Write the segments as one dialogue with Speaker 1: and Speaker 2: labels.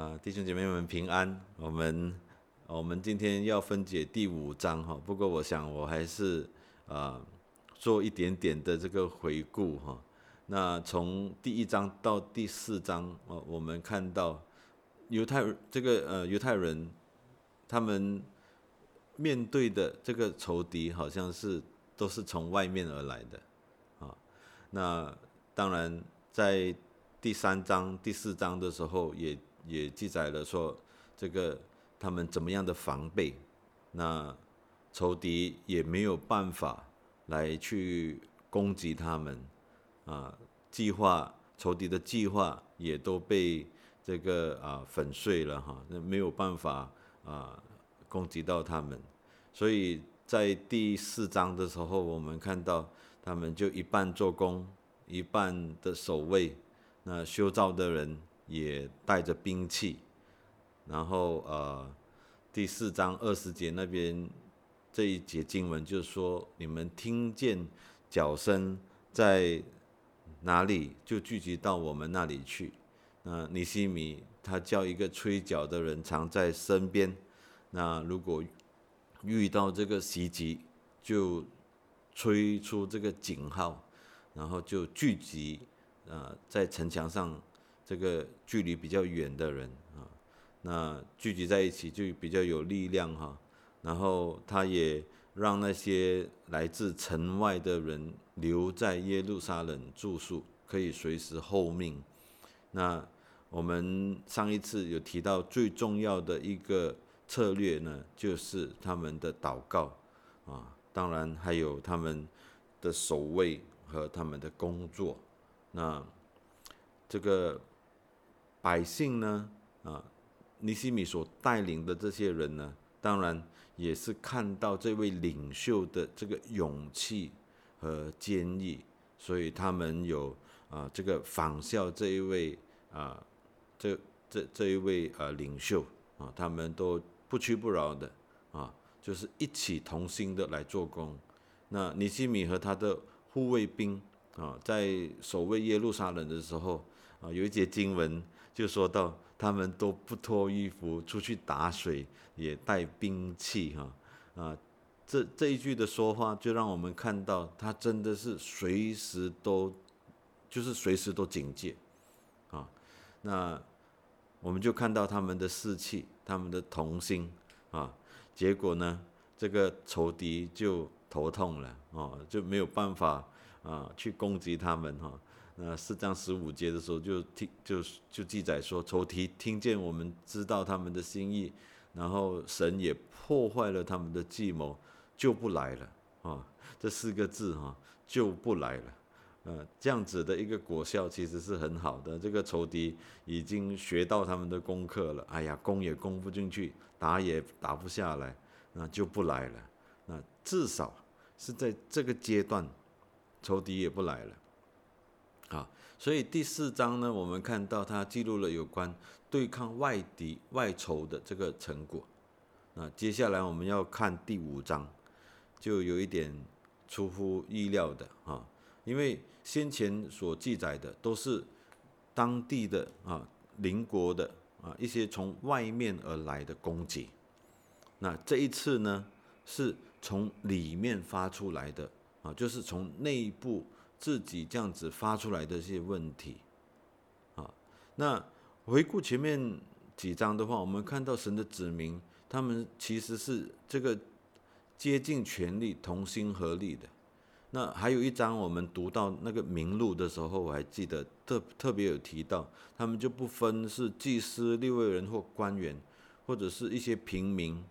Speaker 1: 啊，弟兄姐妹们平安。我们我们今天要分解第五章哈，不过我想我还是啊做一点点的这个回顾哈。那从第一章到第四章哦，我们看到犹太这个呃犹太人他们面对的这个仇敌好像是都是从外面而来的啊。那当然在第三章、第四章的时候也。也记载了说，这个他们怎么样的防备，那仇敌也没有办法来去攻击他们，啊，计划仇敌的计划也都被这个啊粉碎了哈，那没有办法啊攻击到他们，所以在第四章的时候，我们看到他们就一半做工，一半的守卫，那修造的人。也带着兵器，然后呃，第四章二十节那边这一节经文就是说，你们听见脚声在哪里，就聚集到我们那里去。那尼西米他叫一个吹角的人藏在身边，那如果遇到这个袭击，就吹出这个警号，然后就聚集呃在城墙上。这个距离比较远的人啊，那聚集在一起就比较有力量哈。然后他也让那些来自城外的人留在耶路撒冷住宿，可以随时候命。那我们上一次有提到最重要的一个策略呢，就是他们的祷告啊，当然还有他们的守卫和他们的工作。那这个。百姓呢，啊，尼西米所带领的这些人呢，当然也是看到这位领袖的这个勇气和坚毅，所以他们有啊这个仿效这一位啊这这这一位呃领袖啊，他们都不屈不挠的啊，就是一起同心的来做工。那尼西米和他的护卫兵啊，在守卫耶路撒冷的时候啊，有一节经文。就说到他们都不脱衣服出去打水，也带兵器哈啊，这这一句的说话就让我们看到他真的是随时都就是随时都警戒啊。那我们就看到他们的士气，他们的同心啊。结果呢，这个仇敌就头痛了哦，就没有办法啊去攻击他们哈。那四章十五节的时候，就听就就记载说，仇敌听见我们知道他们的心意，然后神也破坏了他们的计谋，就不来了啊。这四个字哈，就不来了。呃，这样子的一个果效其实是很好的。这个仇敌已经学到他们的功课了。哎呀，攻也攻不进去，打也打不下来，那就不来了。那至少是在这个阶段，仇敌也不来了。啊，所以第四章呢，我们看到它记录了有关对抗外敌外仇的这个成果。那接下来我们要看第五章，就有一点出乎意料的啊，因为先前所记载的都是当地的啊邻国的啊一些从外面而来的攻击，那这一次呢是从里面发出来的啊，就是从内部。自己这样子发出来的这些问题，啊，那回顾前面几章的话，我们看到神的子民，他们其实是这个接近权力、同心合力的。那还有一章，我们读到那个名录的时候，我还记得特特别有提到，他们就不分是祭司、六位人或官员，或者是一些平民，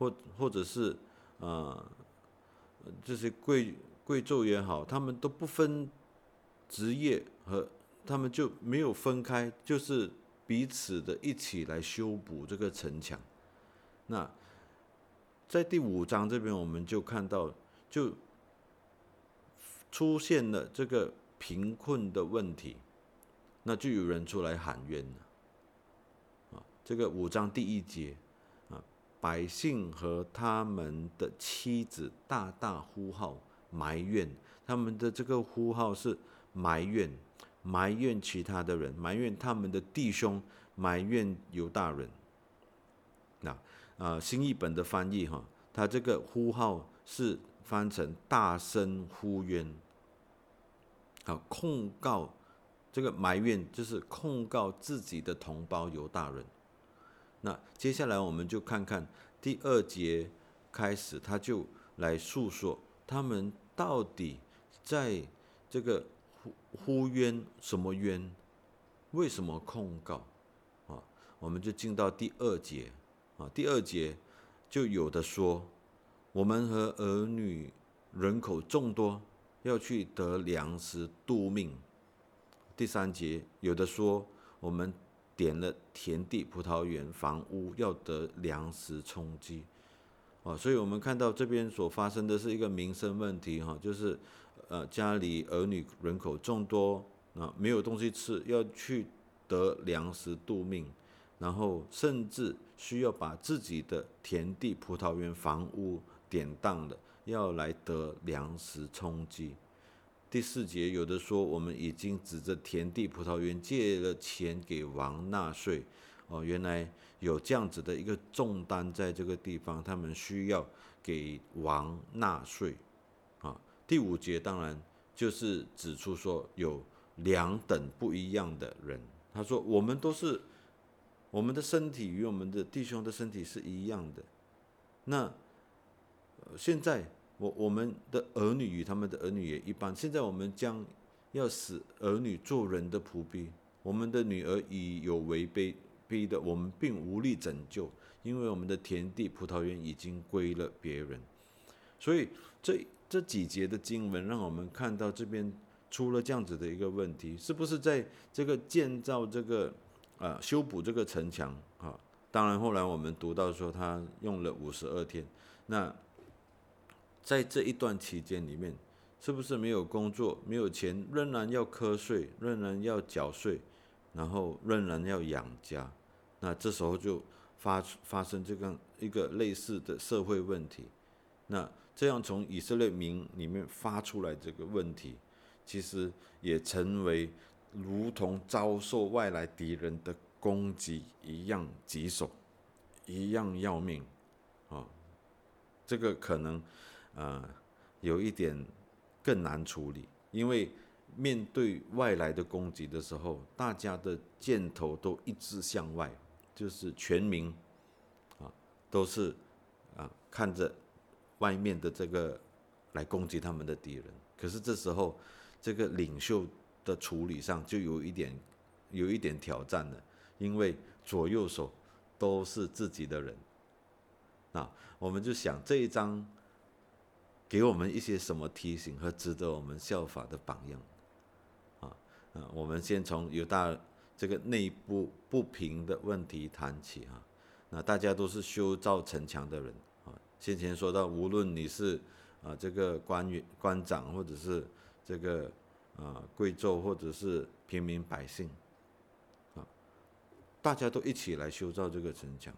Speaker 1: 或或者是啊这些贵。贵胄也好，他们都不分职业和他们就没有分开，就是彼此的一起来修补这个城墙。那在第五章这边，我们就看到就出现了这个贫困的问题，那就有人出来喊冤了。啊，这个五章第一节啊，百姓和他们的妻子大大呼号。埋怨他们的这个呼号是埋怨，埋怨其他的人，埋怨他们的弟兄，埋怨犹大人。那啊，新译本的翻译哈，他这个呼号是翻成大声呼冤，好控告这个埋怨就是控告自己的同胞犹大人。那接下来我们就看看第二节开始，他就来诉说他们到底在这个呼呼冤什么冤，为什么控告啊？我们就进到第二节。啊，第二节就有的说，我们和儿女人口众多，要去得粮食度命。第三节有的说，我们点了田地、葡萄园、房屋，要得粮食充饥。啊，所以我们看到这边所发生的是一个民生问题，哈，就是呃家里儿女人口众多，啊没有东西吃，要去得粮食度命。然后甚至需要把自己的田地、葡萄园、房屋典当的，要来得粮食充饥。第四节有的说，我们已经指着田地、葡萄园借了钱给王纳税。哦，原来有这样子的一个重担在这个地方，他们需要给王纳税。啊，第五节当然就是指出说有两等不一样的人。他说，我们都是。我们的身体与我们的弟兄的身体是一样的。那现在我我们的儿女与他们的儿女也一般。现在我们将要使儿女做人的仆婢。我们的女儿已有违背逼的，我们并无力拯救，因为我们的田地、葡萄园已经归了别人。所以这这几节的经文让我们看到这边出了这样子的一个问题：是不是在这个建造这个？啊，修补这个城墙啊，当然后来我们读到说他用了五十二天，那在这一段期间里面，是不是没有工作、没有钱，仍然要瞌税，仍然要缴税，然后仍然要养家？那这时候就发发生这个一个类似的社会问题。那这样从以色列民里面发出来这个问题，其实也成为。如同遭受外来敌人的攻击一样棘手，一样要命，啊，这个可能呃有一点更难处理，因为面对外来的攻击的时候，大家的箭头都一致向外，就是全民啊都是啊看着外面的这个来攻击他们的敌人，可是这时候这个领袖。的处理上就有一点，有一点挑战了，因为左右手都是自己的人，啊，我们就想这一章给我们一些什么提醒和值得我们效法的榜样，我们先从犹大这个内部不平的问题谈起啊，那大家都是修造城墙的人啊，先前说到，无论你是啊这个官员、官长，或者是这个。啊，贵胄或者是平民百姓，啊，大家都一起来修造这个城墙。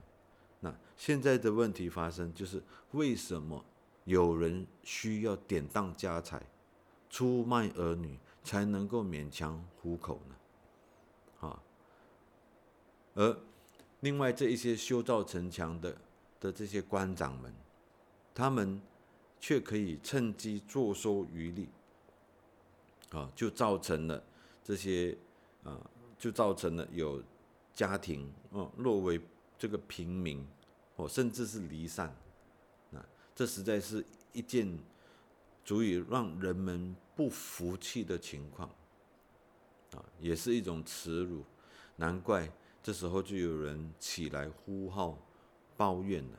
Speaker 1: 那现在的问题发生，就是为什么有人需要典当家财，出卖儿女，才能够勉强糊口呢？啊，而另外这一些修造城墙的的这些官长们，他们却可以趁机坐收渔利。啊，就造成了这些啊，就造成了有家庭哦落为这个平民哦，甚至是离散啊，这实在是一件足以让人们不服气的情况啊，也是一种耻辱。难怪这时候就有人起来呼号抱怨了，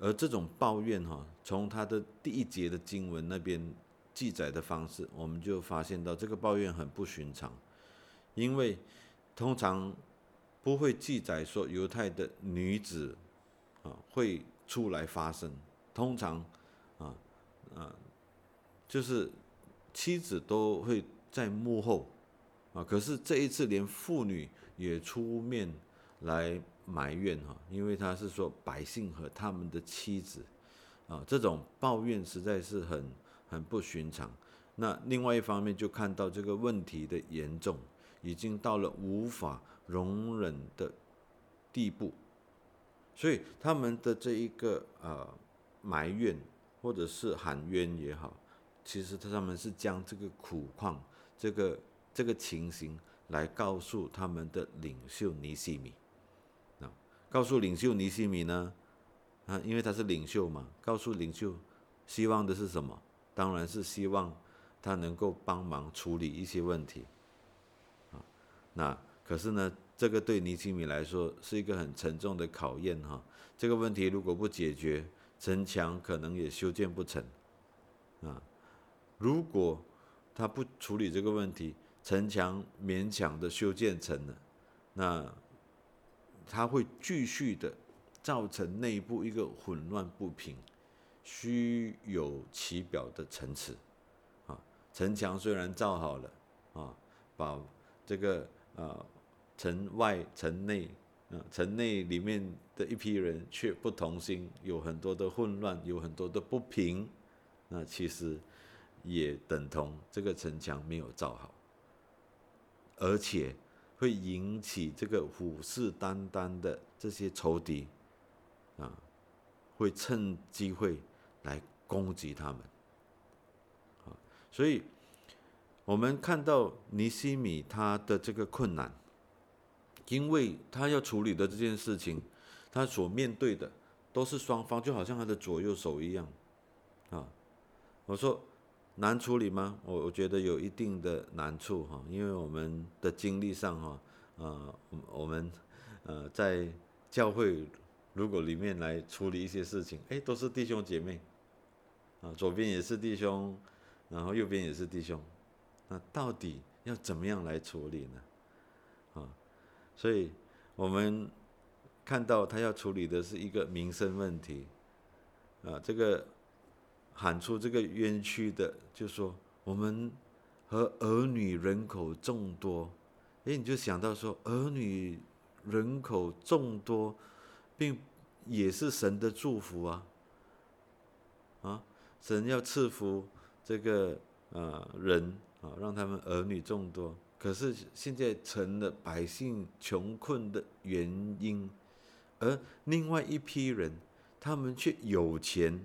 Speaker 1: 而这种抱怨哈，从他的第一节的经文那边。记载的方式，我们就发现到这个抱怨很不寻常，因为通常不会记载说犹太的女子啊会出来发声，通常啊啊就是妻子都会在幕后啊，可是这一次连妇女也出面来埋怨哈，因为他是说百姓和他们的妻子啊，这种抱怨实在是很。很不寻常。那另外一方面，就看到这个问题的严重，已经到了无法容忍的地步，所以他们的这一个呃埋怨或者是喊冤也好，其实他他们是将这个苦况、这个这个情形来告诉他们的领袖尼西米啊，告诉领袖尼西米呢啊，因为他是领袖嘛，告诉领袖希望的是什么？当然是希望他能够帮忙处理一些问题啊，那可是呢？这个对尼西米来说是一个很沉重的考验哈。这个问题如果不解决，城墙可能也修建不成。如果他不处理这个问题，城墙勉强的修建成了，那他会继续的造成内部一个混乱不平、虚有其表的城池啊。城墙虽然造好了啊，把这个啊。城外城内，啊，城内里面的一批人却不同心，有很多的混乱，有很多的不平，那其实也等同这个城墙没有造好，而且会引起这个虎视眈眈的这些仇敌，啊，会趁机会来攻击他们，啊，所以我们看到尼西米他的这个困难。因为他要处理的这件事情，他所面对的都是双方，就好像他的左右手一样，啊，我说难处理吗？我我觉得有一定的难处哈，因为我们的经历上哈，呃，我们呃在教会如果里面来处理一些事情，哎，都是弟兄姐妹，啊，左边也是弟兄，然后右边也是弟兄，那到底要怎么样来处理呢？啊？所以，我们看到他要处理的是一个民生问题，啊，这个喊出这个冤屈的，就说我们和儿女人口众多，哎，你就想到说儿女人口众多，并也是神的祝福啊，啊，神要赐福这个啊人啊，让他们儿女众多。可是现在成了百姓穷困的原因，而另外一批人，他们却有钱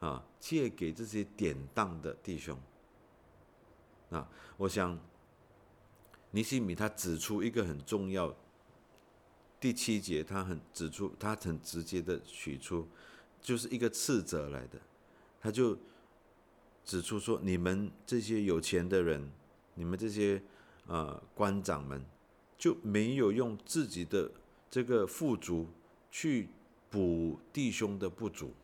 Speaker 1: 啊，借给这些典当的弟兄。啊，我想尼西米他指出一个很重要，第七节他很指出，他很直接的取出，就是一个斥责来的，他就指出说：你们这些有钱的人，你们这些。呃，官长们就没有用自己的这个富足去补弟兄的不足。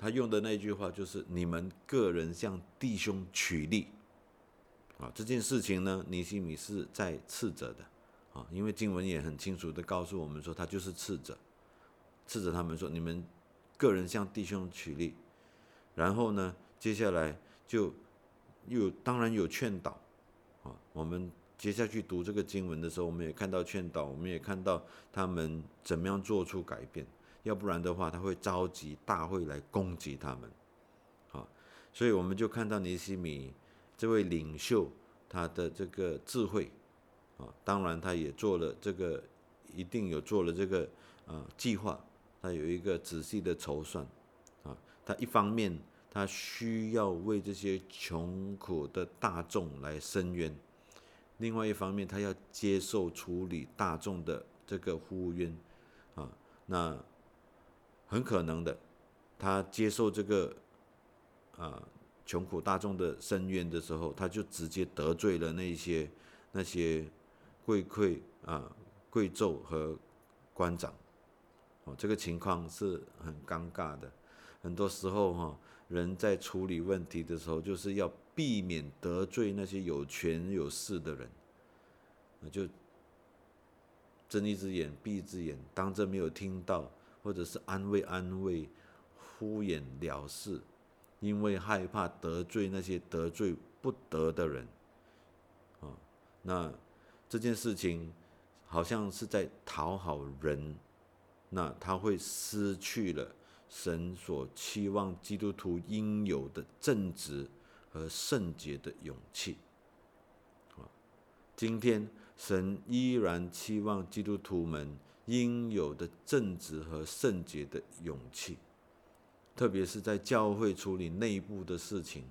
Speaker 1: 他用的那句话就是：“你们个人向弟兄取利。”啊，这件事情呢，尼西米是在斥责的。啊，因为经文也很清楚的告诉我们说，他就是斥责，斥责他们说：“你们个人向弟兄取利。”然后呢，接下来就又当然有劝导。啊，我们接下去读这个经文的时候，我们也看到劝导，我们也看到他们怎么样做出改变。要不然的话，他会召集大会来攻击他们。啊，所以我们就看到尼西米这位领袖他的这个智慧。啊，当然他也做了这个，一定有做了这个啊计划，他有一个仔细的筹算。啊，他一方面。他需要为这些穷苦的大众来伸冤，另外一方面，他要接受处理大众的这个呼冤，啊，那很可能的，他接受这个啊穷苦大众的申冤的时候，他就直接得罪了那些那些贵贵啊贵胄和官长，哦，这个情况是很尴尬的，很多时候哈。人在处理问题的时候，就是要避免得罪那些有权有势的人，那就睁一只眼闭一只眼，当这没有听到，或者是安慰安慰，敷衍了事，因为害怕得罪那些得罪不得的人，啊，那这件事情好像是在讨好人，那他会失去了。神所期望基督徒应有的正直和圣洁的勇气，啊，今天神依然期望基督徒们应有的正直和圣洁的勇气，特别是在教会处理内部的事情，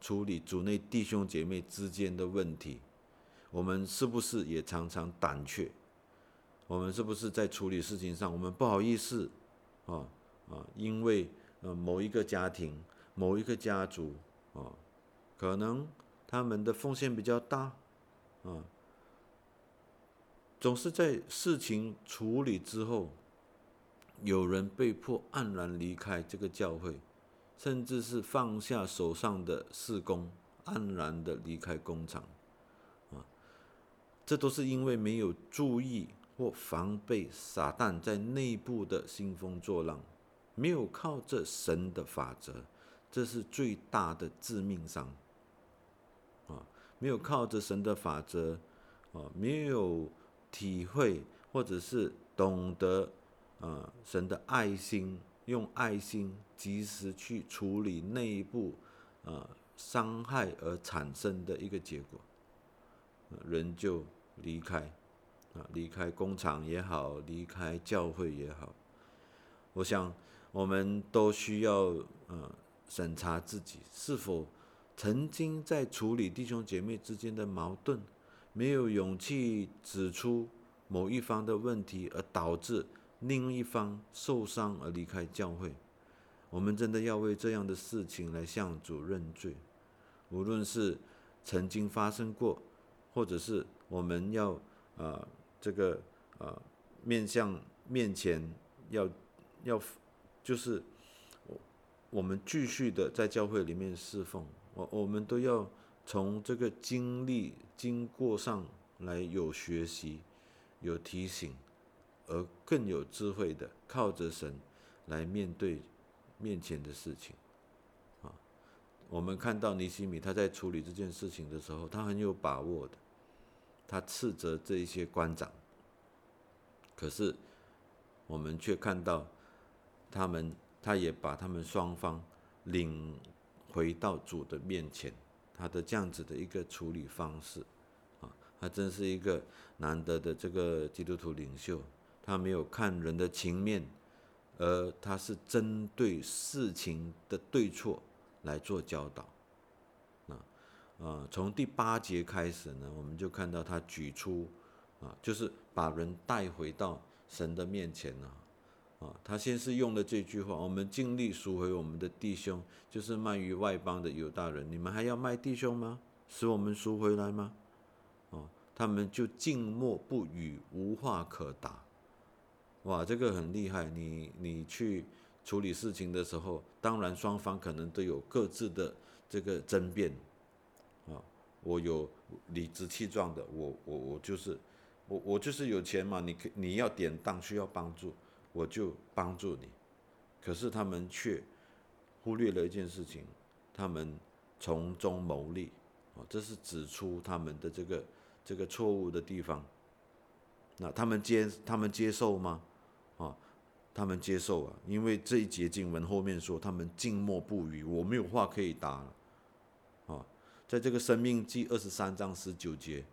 Speaker 1: 处理主内弟兄姐妹之间的问题，我们是不是也常常胆怯？我们是不是在处理事情上，我们不好意思啊啊？因为呃某一个家庭、某一个家族啊，可能他们的奉献比较大啊。总是在事情处理之后，有人被迫黯然离开这个教会，甚至是放下手上的事工，黯然的离开工厂，啊，这都是因为没有注意或防备撒旦在内部的兴风作浪，没有靠着神的法则，这是最大的致命伤，啊，没有靠着神的法则，啊，没有。体会或者是懂得，呃，神的爱心，用爱心及时去处理内部，呃，伤害而产生的一个结果，人就离开，啊，离开工厂也好，离开教会也好，我想我们都需要，呃，审查自己是否曾经在处理弟兄姐妹之间的矛盾。没有勇气指出某一方的问题，而导致另一方受伤而离开教会，我们真的要为这样的事情来向主认罪。无论是曾经发生过，或者是我们要啊这个啊面向面前要要就是我我们继续的在教会里面侍奉，我我们都要。从这个经历经过上来有学习，有提醒，而更有智慧的靠着神来面对面前的事情，啊，我们看到尼西米他在处理这件事情的时候，他很有把握的，他斥责这一些官长，可是我们却看到他们，他也把他们双方领回到主的面前。他的这样子的一个处理方式，啊，他真是一个难得的这个基督徒领袖。他没有看人的情面，而他是针对事情的对错来做教导。啊，啊，从第八节开始呢，我们就看到他举出，啊，就是把人带回到神的面前呢。他先是用了这句话：“我们尽力赎回我们的弟兄，就是卖于外邦的犹大人。你们还要卖弟兄吗？使我们赎回来吗？”哦，他们就静默不语，无话可答。哇，这个很厉害。你你去处理事情的时候，当然双方可能都有各自的这个争辩。啊，我有理直气壮的，我我我就是我我就是有钱嘛，你可你要典当，需要帮助。我就帮助你，可是他们却忽略了一件事情，他们从中牟利，哦，这是指出他们的这个这个错误的地方。那他们接他们接受吗？啊，他们接受啊，因为这一节经文后面说他们静默不语，我没有话可以答了。啊，在这个生命记二十三章十九节，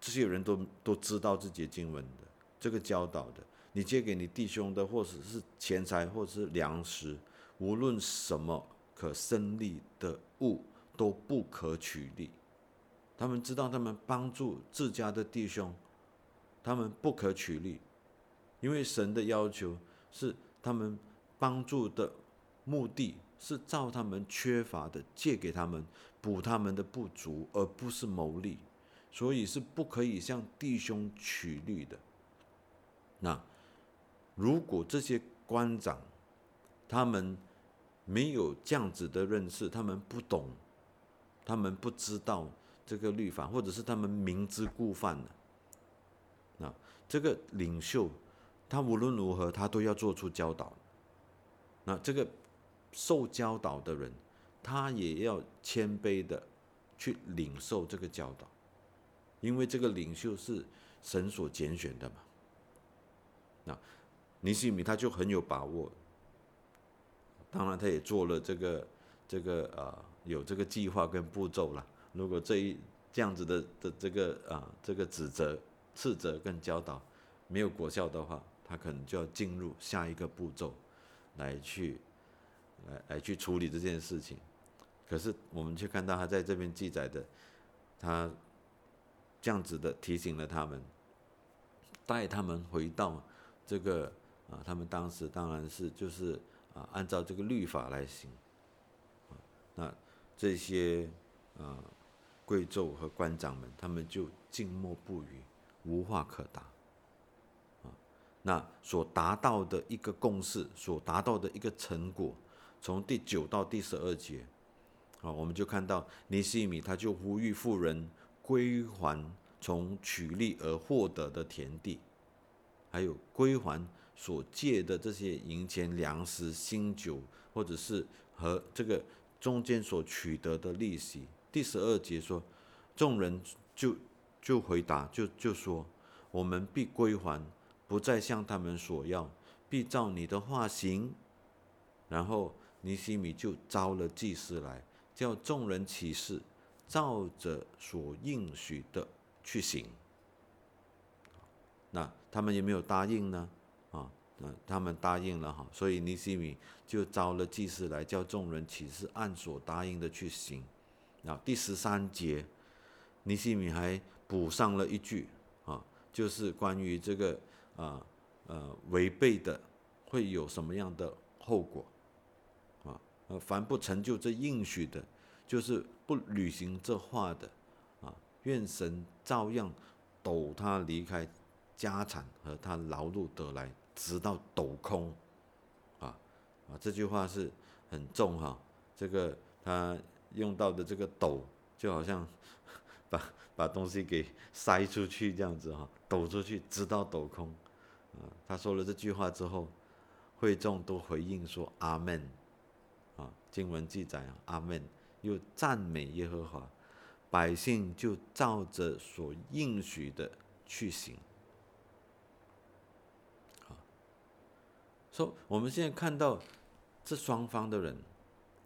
Speaker 1: 这些人都都知道这节经文的这个教导的。你借给你弟兄的，或者是钱财，或者是粮食，无论什么可生利的物，都不可取利。他们知道，他们帮助自家的弟兄，他们不可取利，因为神的要求是，他们帮助的目的是照他们缺乏的借给他们，补他们的不足，而不是牟利，所以是不可以向弟兄取利的。那。如果这些官长，他们没有这样子的认识，他们不懂，他们不知道这个律法，或者是他们明知故犯的，那这个领袖，他无论如何，他都要做出教导。那这个受教导的人，他也要谦卑的去领受这个教导，因为这个领袖是神所拣选的嘛。那。尼西米他就很有把握，当然他也做了这个这个呃有这个计划跟步骤了。如果这一这样子的的这个啊这个指责斥责跟教导没有果效的话，他可能就要进入下一个步骤，来去来来去处理这件事情。可是我们却看到他在这边记载的，他这样子的提醒了他们，带他们回到这个啊，他们当时当然是就是啊，按照这个律法来行。那这些啊贵胄和官长们，他们就静默不语，无话可答。啊，那所达到的一个共识，所达到的一个成果，从第九到第十二节。啊，我们就看到尼西米，他就呼吁富人归还从取利而获得的田地，还有归还所借的这些银钱、粮食、新酒，或者是和这个中间所取得的利息。第十二节说，众人就就回答，就就说，我们必归还，不再向他们索要，必照你的话行。然后尼西米就招了祭司来。叫众人起誓，照着所应许的去行。那他们有没有答应呢？啊，那他们答应了哈，所以尼西米就招了祭司来，叫众人起誓，按所答应的去行。啊第十三节，尼西米还补上了一句啊，就是关于这个啊呃违背的会有什么样的后果。呃，凡不成就这应许的，就是不履行这话的，啊，愿神照样抖他离开家产和他劳碌得来，直到抖空，啊啊，这句话是很重哈。这个他用到的这个抖，就好像 把把东西给塞出去这样子哈，抖出去直到抖空。啊，他说了这句话之后，会众都回应说阿门。啊经文记载，阿门，又赞美耶和华，百姓就照着所应许的去行。说我们现在看到这双方的人，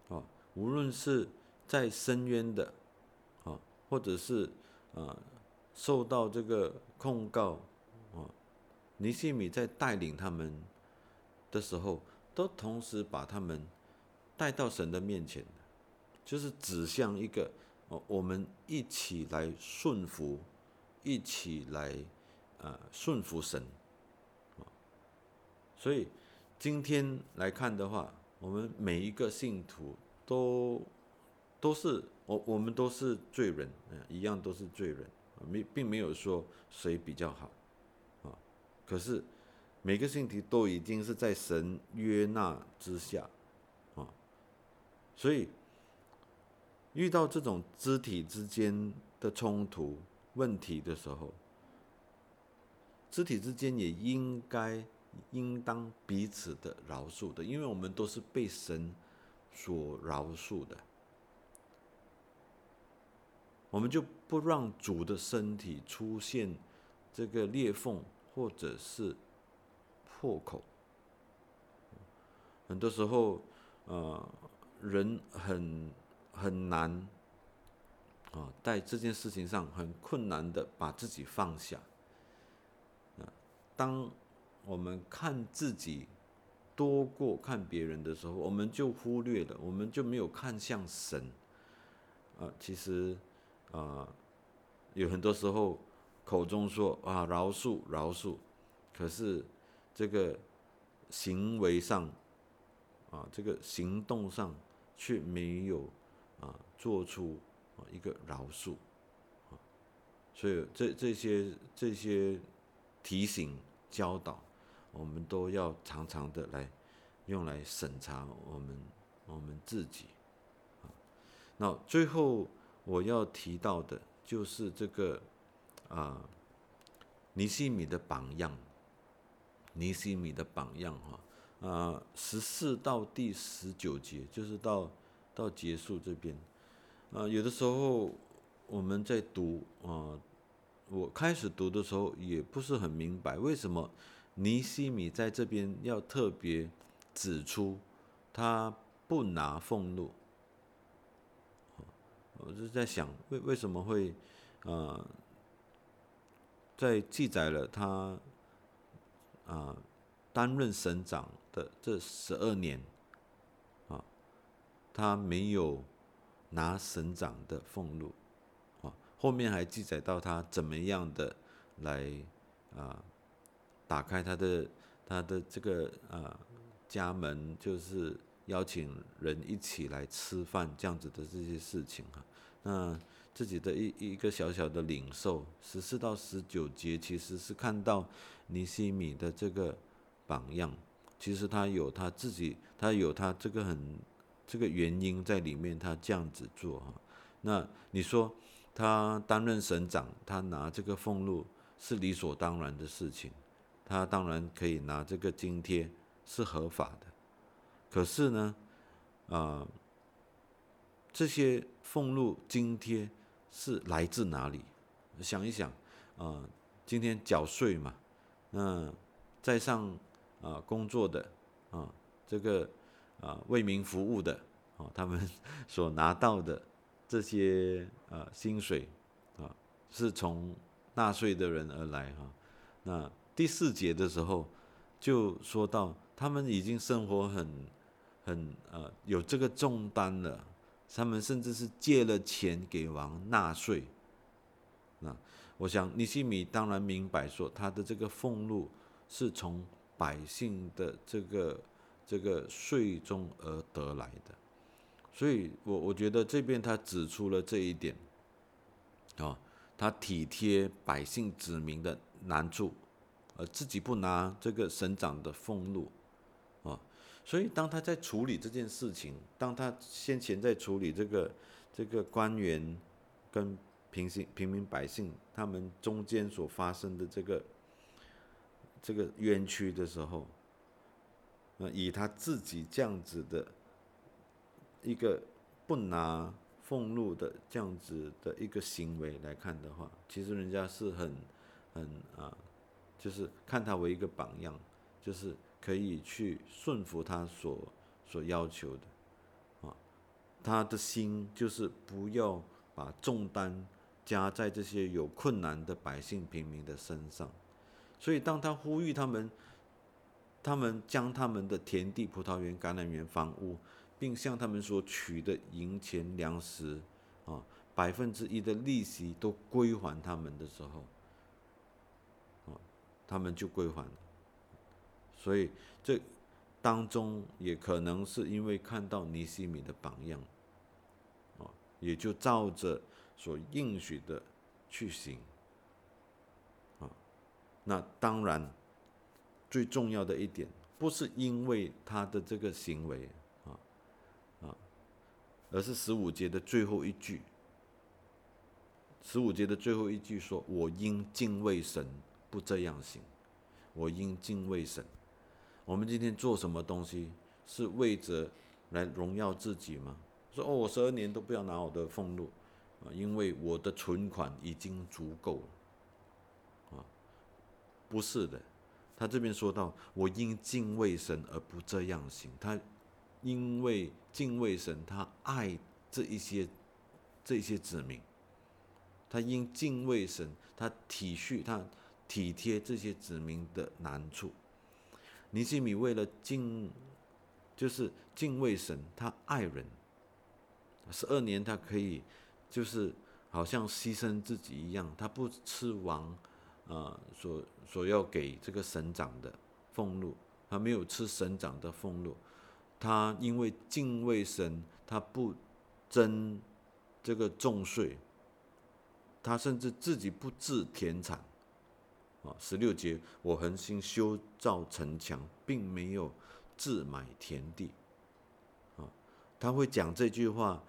Speaker 1: 啊，无论是在深渊的，啊，或者是啊受到这个控告，啊，尼西米在带领他们的时候，都同时把他们。带到神的面前，就是指向一个哦，我们一起来顺服，一起来啊顺服神。所以今天来看的话，我们每一个信徒都都是我，我们都是罪人，嗯一样都是罪人，没并没有说谁比较好啊。可是每个信徒都已经是在神约纳之下。啊所以，遇到这种肢体之间的冲突问题的时候，肢体之间也应该应当彼此的饶恕的，因为我们都是被神所饶恕的，我们就不让主的身体出现这个裂缝或者是破口。很多时候，呃。人很很难啊，在这件事情上很困难的把自己放下。啊，当我们看自己多过看别人的时候，我们就忽略了，我们就没有看向神。啊，其实啊，有很多时候口中说啊饶恕饶恕，可是这个行为上啊，这个行动上。却没有啊做出啊一个饶恕，所以这这些这些提醒教导，我们都要常常的来用来审查我们我们自己。那最后我要提到的就是这个啊尼西米的榜样，尼西米的榜样哈。啊，十四到第十九节，就是到到结束这边，啊，有的时候我们在读啊，我开始读的时候也不是很明白，为什么尼西米在这边要特别指出他不拿俸禄，我就在想，为为什么会啊在记载了他啊担任省长的这十二年啊，他没有拿省长的俸禄啊。后面还记载到他怎么样的来啊打开他的他的这个啊家门，就是邀请人一起来吃饭这样子的这些事情哈。那自己的一一个小小的领受，十四到十九节其实是看到尼西米的这个榜样，其实他有他自己，他有他这个很这个原因在里面，他这样子做哈。那你说他担任省长，他拿这个俸禄是理所当然的事情，他当然可以拿这个津贴是合法的，可是呢，啊，这些俸禄津贴。是来自哪里？想一想，啊，今天缴税嘛，那在上啊工作的啊，这个啊为民服务的啊，他们所拿到的这些啊薪水啊，是从纳税的人而来哈。那第四节的时候就说到，他们已经生活很很呃有这个重担了。他们甚至是借了钱给王纳税，那我想尼西米当然明白说，他的这个俸禄是从百姓的这个这个税中而得来的，所以我我觉得这边他指出了这一点，啊，他体贴百姓子民的难处，而自己不拿这个省长的俸禄。啊所以，当他在处理这件事情，当他先前在处理这个这个官员跟平行平民百姓他们中间所发生的这个这个冤屈的时候，那以他自己这样子的一个不拿俸禄的这样子的一个行为来看的话，其实人家是很很啊，就是看他为一个榜样，就是。可以去顺服他所所要求的，啊，他的心就是不要把重担加在这些有困难的百姓平民的身上，所以当他呼吁他们，他们将他们的田地、葡萄园、橄榄园、房屋，并向他们所取的银钱、粮食，啊，百分之一的利息都归还他们的时候，他们就归还。所以这当中也可能是因为看到尼西米的榜样，哦，也就照着所应许的去行，啊，那当然最重要的一点，不是因为他的这个行为啊啊，而是十五节的最后一句，十五节的最后一句说：“我应敬畏神，不这样行；我应敬畏神。”我们今天做什么东西是为着来荣耀自己吗？说哦，我十二年都不要拿我的俸禄啊，因为我的存款已经足够了啊，不是的。他这边说到，我因敬畏神而不这样行。他因为敬畏神，他爱这一些这些子民，他因敬畏神，他体恤他体贴这些子民的难处。尼西米为了敬，就是敬畏神，他爱人。十二年他可以，就是好像牺牲自己一样，他不吃王，啊，所所要给这个省长的俸禄，他没有吃省长的俸禄，他因为敬畏神，他不征这个重税，他甚至自己不置田产。啊，十六节，我恒心修造城墙，并没有自买田地。啊，他会讲这句话，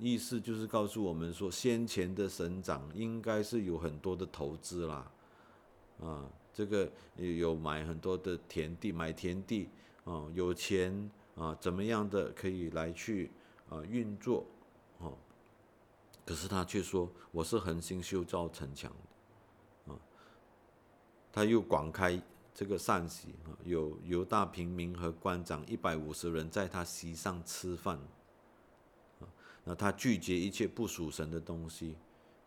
Speaker 1: 意思就是告诉我们说，先前的省长应该是有很多的投资啦，啊，这个有买很多的田地，买田地，啊，有钱啊，怎么样的可以来去啊运作，哦，可是他却说，我是恒心修造城墙。他又广开这个善席，有犹大平民和官长一百五十人在他席上吃饭，那他拒绝一切不属神的东西，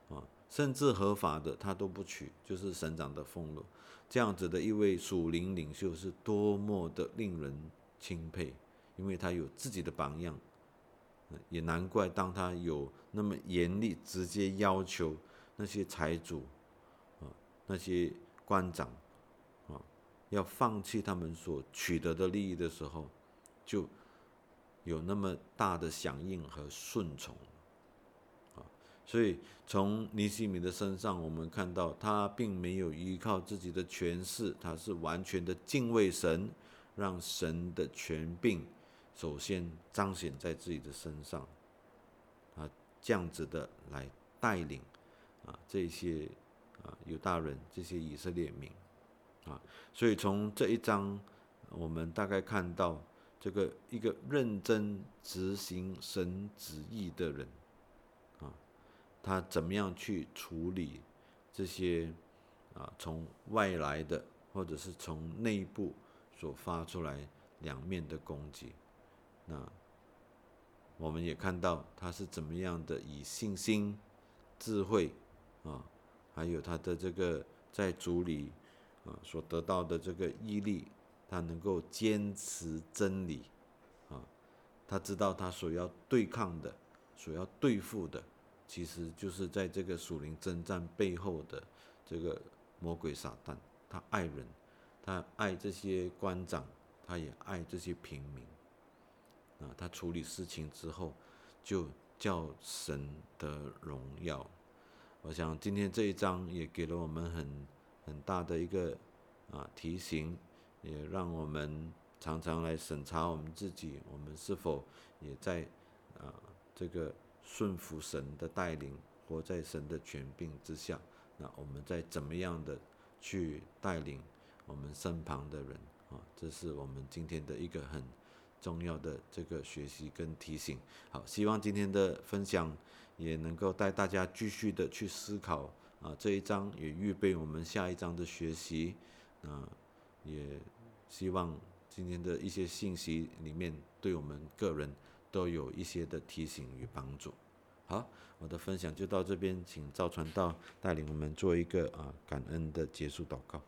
Speaker 1: 啊，甚至合法的他都不取，就是省长的俸禄。这样子的一位属灵领袖是多么的令人钦佩，因为他有自己的榜样。也难怪，当他有那么严厉、直接要求那些财主啊、那些官长啊，要放弃他们所取得的利益的时候，就有那么大的响应和顺从。啊所以，从尼西米的身上，我们看到他并没有依靠自己的权势，他是完全的敬畏神，让神的权柄首先彰显在自己的身上，啊，这样子的来带领啊这些啊犹大人，这些以色列民啊。所以从这一章，我们大概看到这个一个认真执行神旨意的人。啊他怎么样去处理这些啊从外来的或者是从内部所发出来两面的攻击？那我们也看到他是怎么样的以信心、智慧啊，还有他的这个在主里啊所得到的这个毅力，他能够坚持真理啊，他知道他所要对抗的、所要对付的。其实就是在这个属灵征战背后的这个魔鬼撒旦，他爱人，他爱这些官长，他也爱这些平民。啊，他处理事情之后，就叫神的荣耀。我想今天这一章也给了我们很很大的一个啊提醒，也让我们常常来审查我们自己，我们是否也在啊这个。顺服神的带领，活在神的权柄之下。那我们在怎么样的去带领我们身旁的人啊？这是我们今天的一个很重要的这个学习跟提醒。好，希望今天的分享也能够带大家继续的去思考啊这一章，也预备我们下一章的学习。啊，也希望今天的一些信息里面，对我们个人。都有一些的提醒与帮助。好，我的分享就到这边，请赵传道带领我们做一个啊感恩的结束祷告。